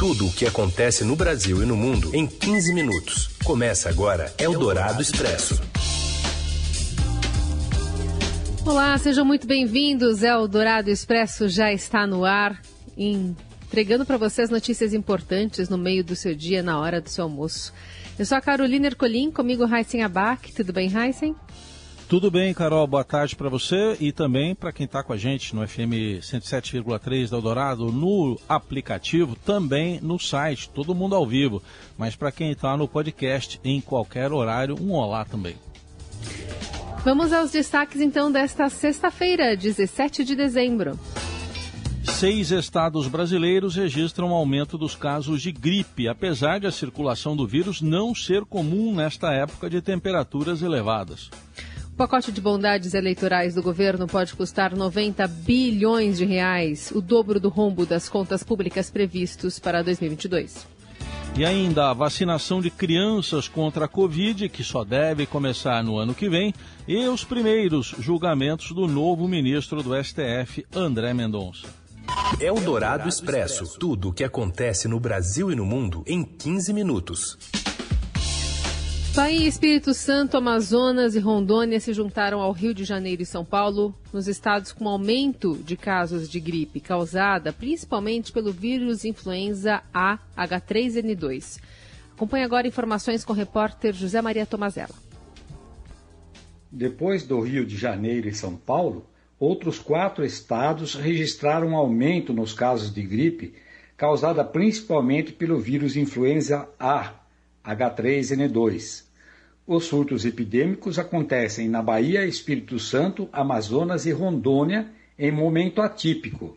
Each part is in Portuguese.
Tudo o que acontece no Brasil e no mundo em 15 minutos. Começa agora Eldorado Expresso. Olá, sejam muito bem-vindos. Eldorado Expresso já está no ar, entregando para vocês notícias importantes no meio do seu dia, na hora do seu almoço. Eu sou a Carolina Ercolim, comigo Heisen Abac. Tudo bem, Heisen? Tudo bem, Carol. Boa tarde para você e também para quem está com a gente no FM 107,3 da Eldorado, no aplicativo, também no site, todo mundo ao vivo. Mas para quem está no podcast, em qualquer horário, um olá também. Vamos aos destaques então desta sexta-feira, 17 de dezembro. Seis estados brasileiros registram aumento dos casos de gripe, apesar de a circulação do vírus não ser comum nesta época de temperaturas elevadas. O pacote de bondades eleitorais do governo pode custar 90 bilhões de reais, o dobro do rombo das contas públicas previstos para 2022. E ainda a vacinação de crianças contra a Covid, que só deve começar no ano que vem, e os primeiros julgamentos do novo ministro do STF, André Mendonça. É o Dourado Expresso. Tudo o que acontece no Brasil e no mundo em 15 minutos. Bahia, Espírito Santo, Amazonas e Rondônia se juntaram ao Rio de Janeiro e São Paulo nos estados com aumento de casos de gripe causada principalmente pelo vírus influenza A H3N2. Acompanhe agora informações com o repórter José Maria Tomazella. Depois do Rio de Janeiro e São Paulo, outros quatro estados registraram um aumento nos casos de gripe causada principalmente pelo vírus influenza A H3N2. Os surtos epidêmicos acontecem na Bahia, Espírito Santo, Amazonas e Rondônia em momento atípico.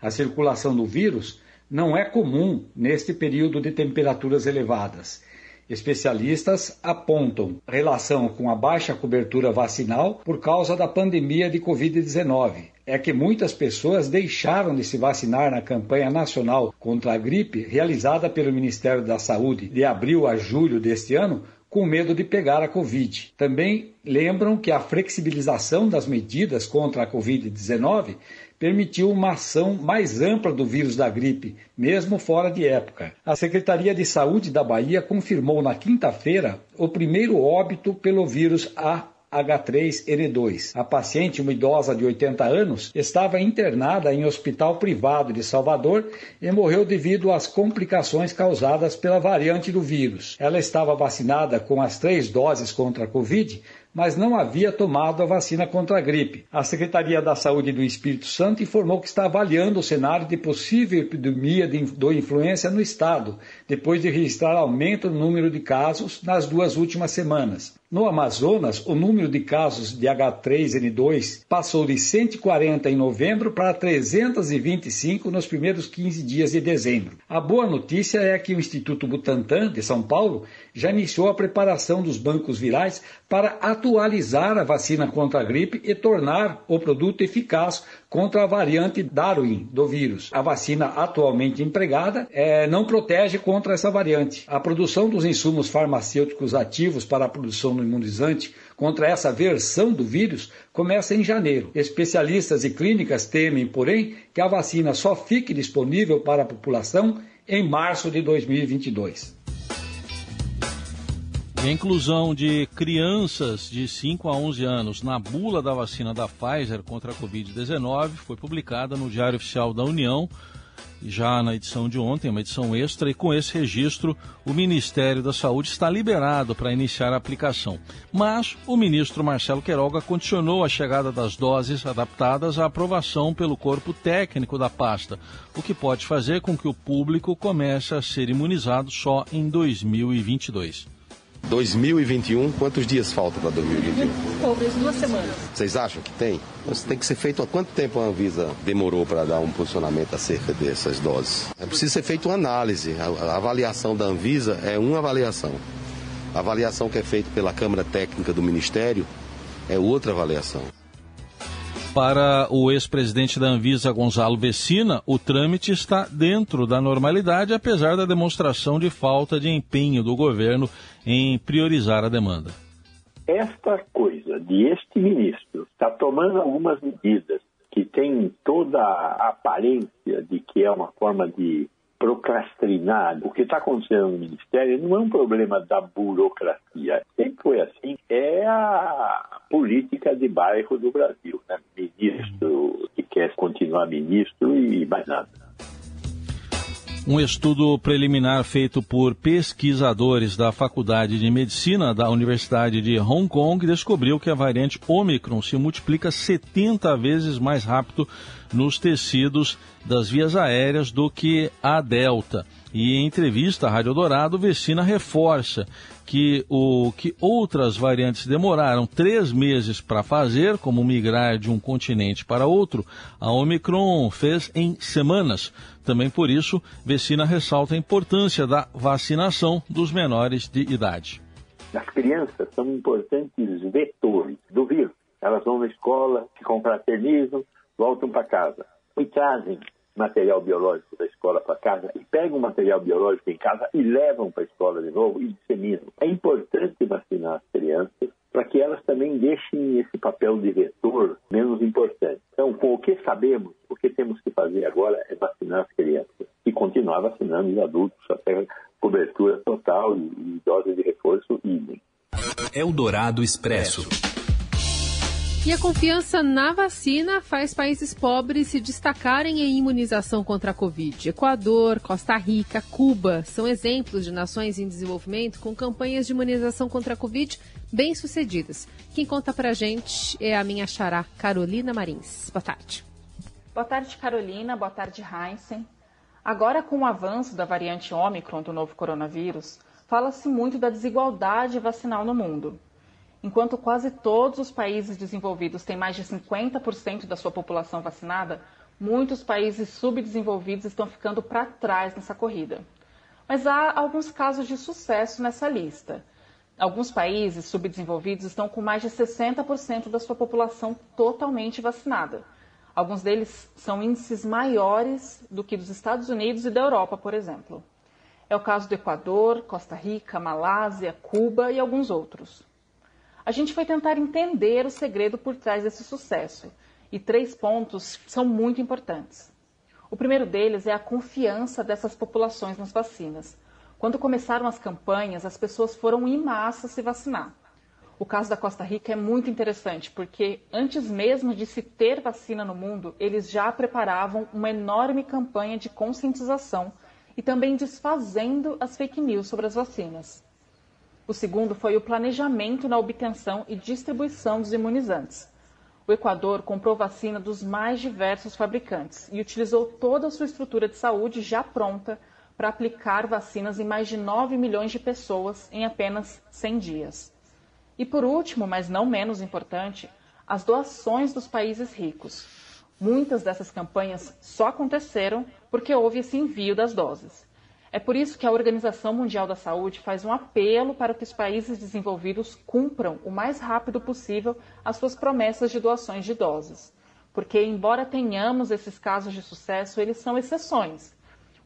A circulação do vírus não é comum neste período de temperaturas elevadas. Especialistas apontam relação com a baixa cobertura vacinal por causa da pandemia de Covid-19. É que muitas pessoas deixaram de se vacinar na campanha nacional contra a gripe realizada pelo Ministério da Saúde de abril a julho deste ano com medo de pegar a Covid. Também lembram que a flexibilização das medidas contra a Covid-19 permitiu uma ação mais ampla do vírus da gripe, mesmo fora de época. A Secretaria de Saúde da Bahia confirmou na quinta-feira o primeiro óbito pelo vírus A H3N2. A paciente, uma idosa de 80 anos, estava internada em hospital privado de Salvador e morreu devido às complicações causadas pela variante do vírus. Ela estava vacinada com as três doses contra a Covid, mas não havia tomado a vacina contra a gripe. A Secretaria da Saúde do Espírito Santo informou que está avaliando o cenário de possível epidemia de, do influenza no estado, depois de registrar aumento no número de casos nas duas últimas semanas. No Amazonas, o número de casos de H3N2 passou de 140 em novembro para 325 nos primeiros 15 dias de dezembro. A boa notícia é que o Instituto Butantan, de São Paulo, já iniciou a preparação dos bancos virais para atualizar a vacina contra a gripe e tornar o produto eficaz contra a variante Darwin do vírus. A vacina atualmente empregada é, não protege contra essa variante. A produção dos insumos farmacêuticos ativos para a produção do imunizante contra essa versão do vírus começa em janeiro. Especialistas e clínicas temem, porém, que a vacina só fique disponível para a população em março de 2022. A inclusão de crianças de 5 a 11 anos na bula da vacina da Pfizer contra a Covid-19 foi publicada no Diário Oficial da União, já na edição de ontem, uma edição extra, e com esse registro, o Ministério da Saúde está liberado para iniciar a aplicação. Mas o ministro Marcelo Queiroga condicionou a chegada das doses adaptadas à aprovação pelo corpo técnico da pasta, o que pode fazer com que o público comece a ser imunizado só em 2022. 2021, quantos dias faltam para 2021? Talvez duas semanas. Vocês acham que tem? Isso tem que ser feito há quanto tempo a Anvisa demorou para dar um posicionamento acerca dessas doses? É preciso ser feita uma análise. A avaliação da Anvisa é uma avaliação. A avaliação que é feita pela Câmara Técnica do Ministério é outra avaliação. Para o ex-presidente da Anvisa, Gonzalo Vecina, o trâmite está dentro da normalidade, apesar da demonstração de falta de empenho do governo em priorizar a demanda. Esta coisa de este ministro estar tá tomando algumas medidas que têm toda a aparência de que é uma forma de procrastinar. O que está acontecendo no Ministério não é um problema da burocracia. Sempre foi assim. É a política de bairro do Brasil. Né? Ministro que quer continuar ministro e mais nada. Um estudo preliminar feito por pesquisadores da Faculdade de Medicina da Universidade de Hong Kong descobriu que a variante Omicron se multiplica 70 vezes mais rápido nos tecidos das vias aéreas do que a Delta. E em entrevista à Rádio Dourado, Vecina reforça que o que outras variantes demoraram três meses para fazer, como migrar de um continente para outro, a Omicron fez em semanas. Também por isso, Vecina ressalta a importância da vacinação dos menores de idade. As crianças são importantes vetores do vírus. Elas vão na escola, se confraternizam, voltam para casa e trazem material biológico da escola para casa e pegam o material biológico em casa e levam para a escola de novo e disseminam. É importante vacinar as crianças para que elas também deixem esse papel de vetor menos importante. Então, com o que sabemos, o que temos que fazer agora é vacinar as crianças e continuar vacinando os adultos até cobertura total e, dose de reforço idem. Eldorado Expresso. E a confiança na vacina faz países pobres se destacarem em imunização contra a Covid. Equador, Costa Rica, Cuba são exemplos de nações em desenvolvimento com campanhas de imunização contra a Covid bem sucedidas. Quem conta pra gente é a minha xará Carolina Marins. Boa tarde. Boa tarde, Carolina. Boa tarde, Heinzen. Agora, com o avanço da variante Ômicron do novo coronavírus, fala-se muito da desigualdade vacinal no mundo. Enquanto quase todos os países desenvolvidos têm mais de 50% da sua população vacinada, muitos países subdesenvolvidos estão ficando para trás nessa corrida. Mas há alguns casos de sucesso nessa lista. Alguns países subdesenvolvidos estão com mais de 60% da sua população totalmente vacinada. Alguns deles são índices maiores do que dos Estados Unidos e da Europa, por exemplo. É o caso do Equador, Costa Rica, Malásia, Cuba e alguns outros. A gente foi tentar entender o segredo por trás desse sucesso. E três pontos são muito importantes. O primeiro deles é a confiança dessas populações nas vacinas. Quando começaram as campanhas, as pessoas foram em massa se vacinar. O caso da Costa Rica é muito interessante, porque antes mesmo de se ter vacina no mundo, eles já preparavam uma enorme campanha de conscientização e também desfazendo as fake news sobre as vacinas. O segundo foi o planejamento na obtenção e distribuição dos imunizantes. O Equador comprou vacina dos mais diversos fabricantes e utilizou toda a sua estrutura de saúde já pronta para aplicar vacinas em mais de 9 milhões de pessoas em apenas 100 dias. E por último, mas não menos importante, as doações dos países ricos. Muitas dessas campanhas só aconteceram porque houve esse envio das doses. É por isso que a Organização Mundial da Saúde faz um apelo para que os países desenvolvidos cumpram o mais rápido possível as suas promessas de doações de doses. Porque, embora tenhamos esses casos de sucesso, eles são exceções.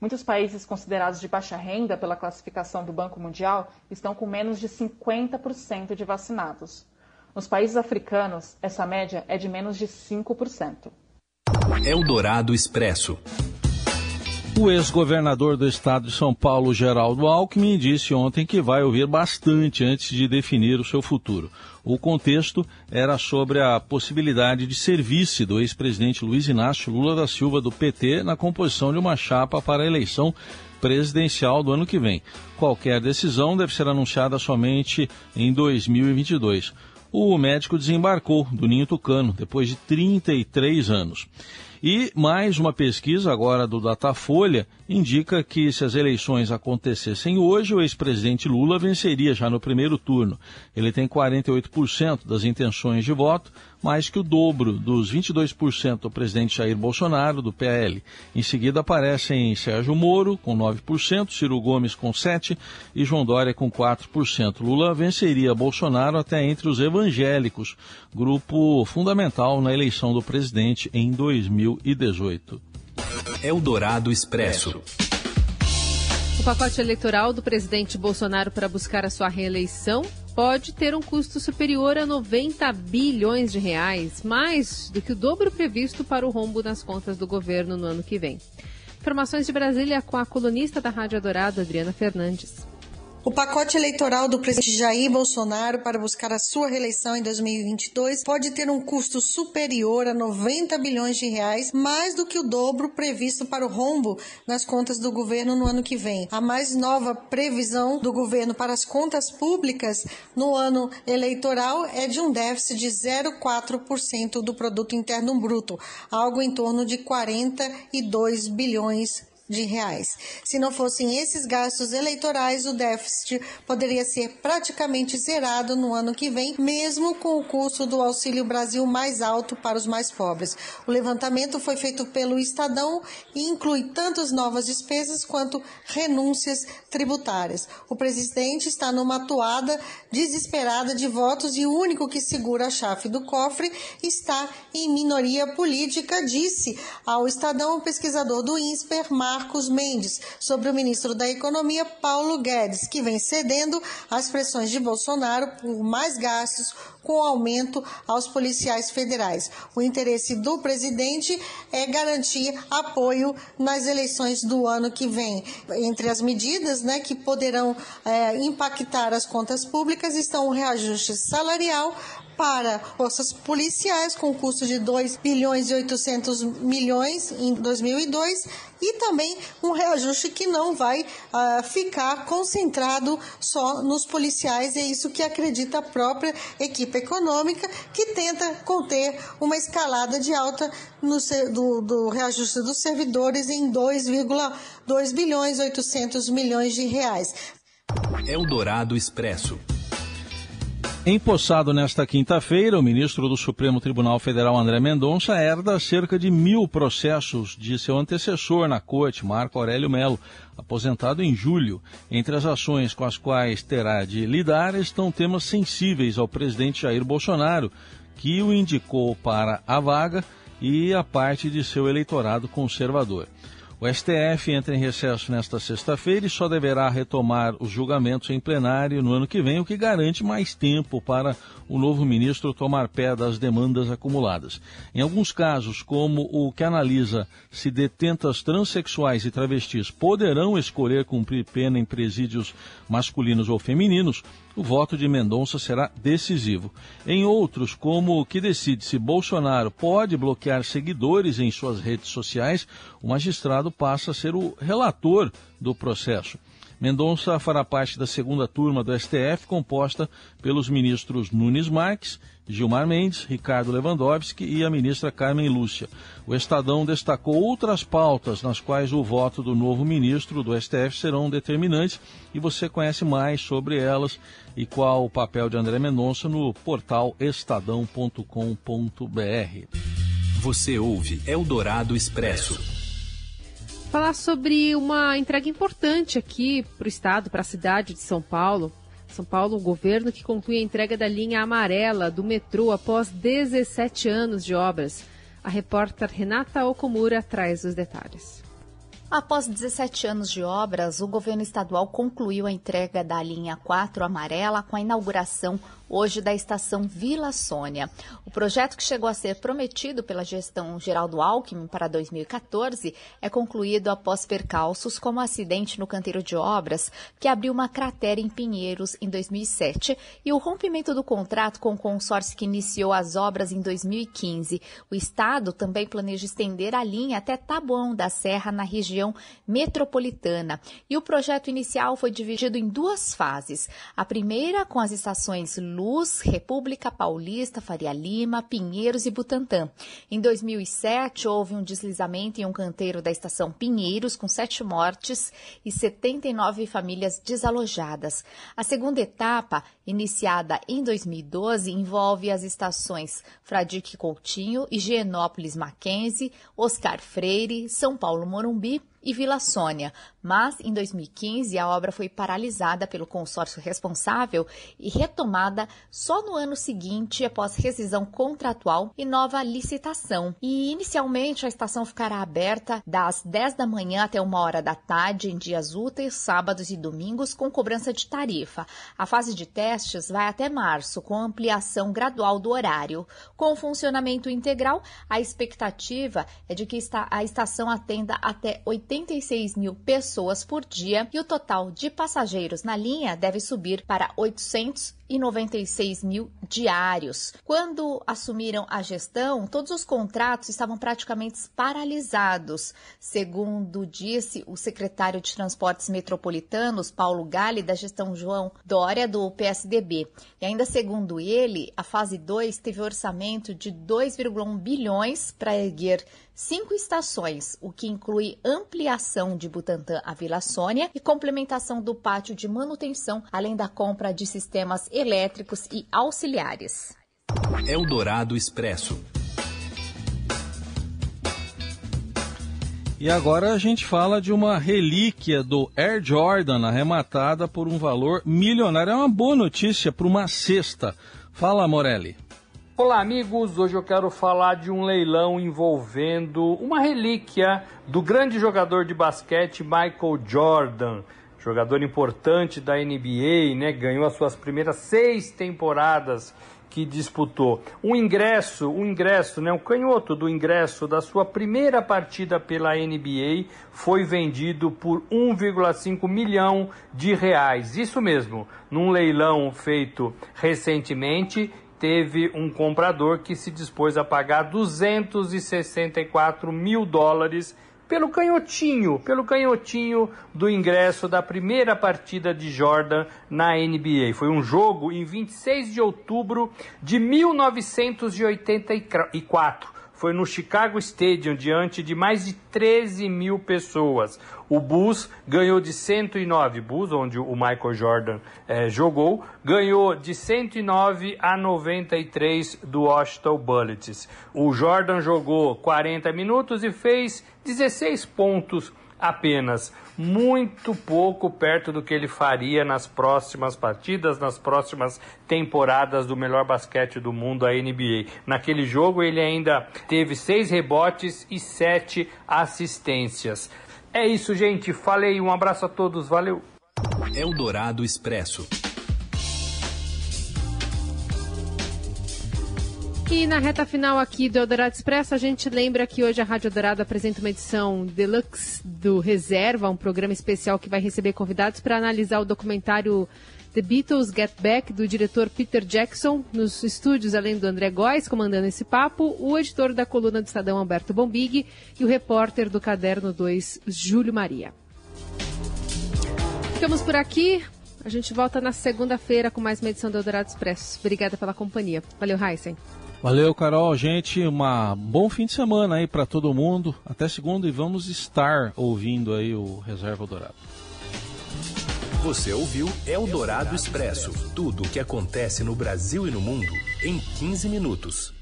Muitos países considerados de baixa renda pela classificação do Banco Mundial estão com menos de 50% de vacinados. Nos países africanos, essa média é de menos de 5%. Eldorado Expresso. O ex-governador do estado de São Paulo, Geraldo Alckmin, disse ontem que vai ouvir bastante antes de definir o seu futuro. O contexto era sobre a possibilidade de ser vice do ex-presidente Luiz Inácio Lula da Silva do PT na composição de uma chapa para a eleição presidencial do ano que vem. Qualquer decisão deve ser anunciada somente em 2022. O médico desembarcou do Ninho Tucano depois de 33 anos. E mais uma pesquisa agora do Datafolha indica que se as eleições acontecessem hoje, o ex-presidente Lula venceria já no primeiro turno. Ele tem 48% das intenções de voto, mais que o dobro dos 22% do presidente Jair Bolsonaro, do PL. Em seguida aparecem Sérgio Moro, com 9%, Ciro Gomes, com 7% e João Dória, com 4%. Lula venceria Bolsonaro até entre os evangélicos, grupo fundamental na eleição do presidente em 2018. Eldorado Expresso. O pacote eleitoral do presidente Bolsonaro para buscar a sua reeleição pode ter um custo superior a 90 bilhões de reais, mais do que o dobro previsto para o rombo nas contas do governo no ano que vem. Informações de Brasília com a colunista da Rádio Dourado, Adriana Fernandes. O pacote eleitoral do presidente Jair Bolsonaro para buscar a sua reeleição em 2022 pode ter um custo superior a 90 bilhões de reais, mais do que o dobro previsto para o rombo nas contas do governo no ano que vem. A mais nova previsão do governo para as contas públicas no ano eleitoral é de um déficit de 0,4% do produto interno bruto, algo em torno de 42 bilhões de reais. Se não fossem esses gastos eleitorais, o déficit poderia ser praticamente zerado no ano que vem, mesmo com o custo do Auxílio Brasil mais alto para os mais pobres. O levantamento foi feito pelo Estadão e inclui tanto novas despesas quanto renúncias tributárias. O presidente está numa toada desesperada de votos e o único que segura a chave do cofre está em minoria política, disse ao Estadão o pesquisador do INSPER, Marcos Mendes sobre o ministro da Economia, Paulo Guedes, que vem cedendo às pressões de Bolsonaro por mais gastos com aumento aos policiais federais. O interesse do presidente é garantir apoio nas eleições do ano que vem. Entre as medidas né, que poderão é, impactar as contas públicas estão o reajuste salarial, para forças policiais com custo de 2 bilhões e 800 milhões em 2002 e também um reajuste que não vai uh, ficar concentrado só nos policiais, é isso que acredita a própria equipe econômica, que tenta conter uma escalada de alta no, do, do reajuste dos servidores em 2,2 bilhões e 800 milhões de reais. Eldorado Expresso. Empossado nesta quinta-feira, o ministro do Supremo Tribunal Federal, André Mendonça, herda cerca de mil processos de seu antecessor na corte, Marco Aurélio Melo, aposentado em julho. Entre as ações com as quais terá de lidar estão temas sensíveis ao presidente Jair Bolsonaro, que o indicou para a vaga e a parte de seu eleitorado conservador. O STF entra em recesso nesta sexta-feira e só deverá retomar os julgamentos em plenário no ano que vem, o que garante mais tempo para o novo ministro tomar pé das demandas acumuladas. Em alguns casos, como o que analisa se detentas transexuais e travestis poderão escolher cumprir pena em presídios masculinos ou femininos, o voto de Mendonça será decisivo. Em outros, como o que decide se Bolsonaro pode bloquear seguidores em suas redes sociais, o magistrado passa a ser o relator do processo. Mendonça fará parte da segunda turma do STF, composta pelos ministros Nunes Marques, Gilmar Mendes, Ricardo Lewandowski e a ministra Carmen Lúcia. O Estadão destacou outras pautas nas quais o voto do novo ministro do STF serão determinantes e você conhece mais sobre elas e qual o papel de André Mendonça no portal estadão.com.br. Você ouve Eldorado Expresso falar sobre uma entrega importante aqui para o estado, para a cidade de São Paulo. São Paulo, o governo que conclui a entrega da linha amarela do metrô após 17 anos de obras. A repórter Renata Okumura traz os detalhes. Após 17 anos de obras, o governo estadual concluiu a entrega da linha 4 amarela com a inauguração hoje da estação Vila Sônia. O projeto que chegou a ser prometido pela gestão Geraldo Alckmin para 2014 é concluído após percalços como o acidente no canteiro de obras que abriu uma cratera em Pinheiros em 2007 e o rompimento do contrato com o consórcio que iniciou as obras em 2015. O estado também planeja estender a linha até Taboão da Serra na região metropolitana. E o projeto inicial foi dividido em duas fases. A primeira com as estações Luz, República Paulista, Faria Lima, Pinheiros e Butantã. Em 2007, houve um deslizamento em um canteiro da estação Pinheiros, com sete mortes e 79 famílias desalojadas. A segunda etapa, iniciada em 2012, envolve as estações Fradique Coutinho, Higienópolis Mackenzie, Oscar Freire, São Paulo Morumbi e Vila Sônia, mas em 2015 a obra foi paralisada pelo consórcio responsável e retomada só no ano seguinte após rescisão contratual e nova licitação. E inicialmente a estação ficará aberta das 10 da manhã até uma hora da tarde em dias úteis, sábados e domingos com cobrança de tarifa. A fase de testes vai até março com ampliação gradual do horário. Com funcionamento integral, a expectativa é de que a estação atenda até 80 86 mil pessoas por dia e o total de passageiros na linha deve subir para 896 mil diários. Quando assumiram a gestão, todos os contratos estavam praticamente paralisados. Segundo disse o secretário de Transportes Metropolitanos, Paulo Gale, da gestão João Dória, do PSDB. E ainda segundo ele, a fase 2 teve orçamento de 2,1 bilhões para erguer cinco estações, o que inclui ampliação de Butantã à Vila Sônia e complementação do pátio de manutenção, além da compra de sistemas elétricos e auxiliares. Eldorado Expresso. E agora a gente fala de uma relíquia do Air Jordan arrematada por um valor milionário. É uma boa notícia para uma cesta. Fala, Morelli. Olá, amigos. Hoje eu quero falar de um leilão envolvendo uma relíquia do grande jogador de basquete Michael Jordan. Jogador importante da NBA, né? Ganhou as suas primeiras seis temporadas que disputou. Um ingresso, um ingresso, né, um canhoto do ingresso da sua primeira partida pela NBA foi vendido por 1,5 milhão de reais. Isso mesmo, num leilão feito recentemente, teve um comprador que se dispôs a pagar 264 mil dólares pelo canhotinho, pelo canhotinho do ingresso da primeira partida de Jordan na NBA. Foi um jogo em 26 de outubro de 1984 foi no Chicago Stadium, diante de mais de 13 mil pessoas. O Bulls ganhou de 109, Bulls, onde o Michael Jordan eh, jogou, ganhou de 109 a 93 do Washington Bullets. O Jordan jogou 40 minutos e fez 16 pontos apenas muito pouco perto do que ele faria nas próximas partidas, nas próximas temporadas do melhor basquete do mundo, a NBA. Naquele jogo ele ainda teve seis rebotes e sete assistências. É isso, gente. Falei. Um abraço a todos. Valeu. Eldorado Expresso. E na reta final aqui do Eldorado Expresso, a gente lembra que hoje a Rádio Dourado apresenta uma edição deluxe do Reserva, um programa especial que vai receber convidados para analisar o documentário The Beatles Get Back, do diretor Peter Jackson, nos estúdios, além do André Góes, comandando esse papo, o editor da coluna do Estadão, Alberto Bombig, e o repórter do Caderno 2, Júlio Maria. Ficamos por aqui. A gente volta na segunda-feira com mais uma edição do Eldorado Expresso. Obrigada pela companhia. Valeu, Heisen. Valeu, Carol. Gente, um bom fim de semana aí para todo mundo. Até segunda e vamos estar ouvindo aí o Reserva Dourado. Você ouviu Eldorado Expresso tudo o que acontece no Brasil e no mundo em 15 minutos.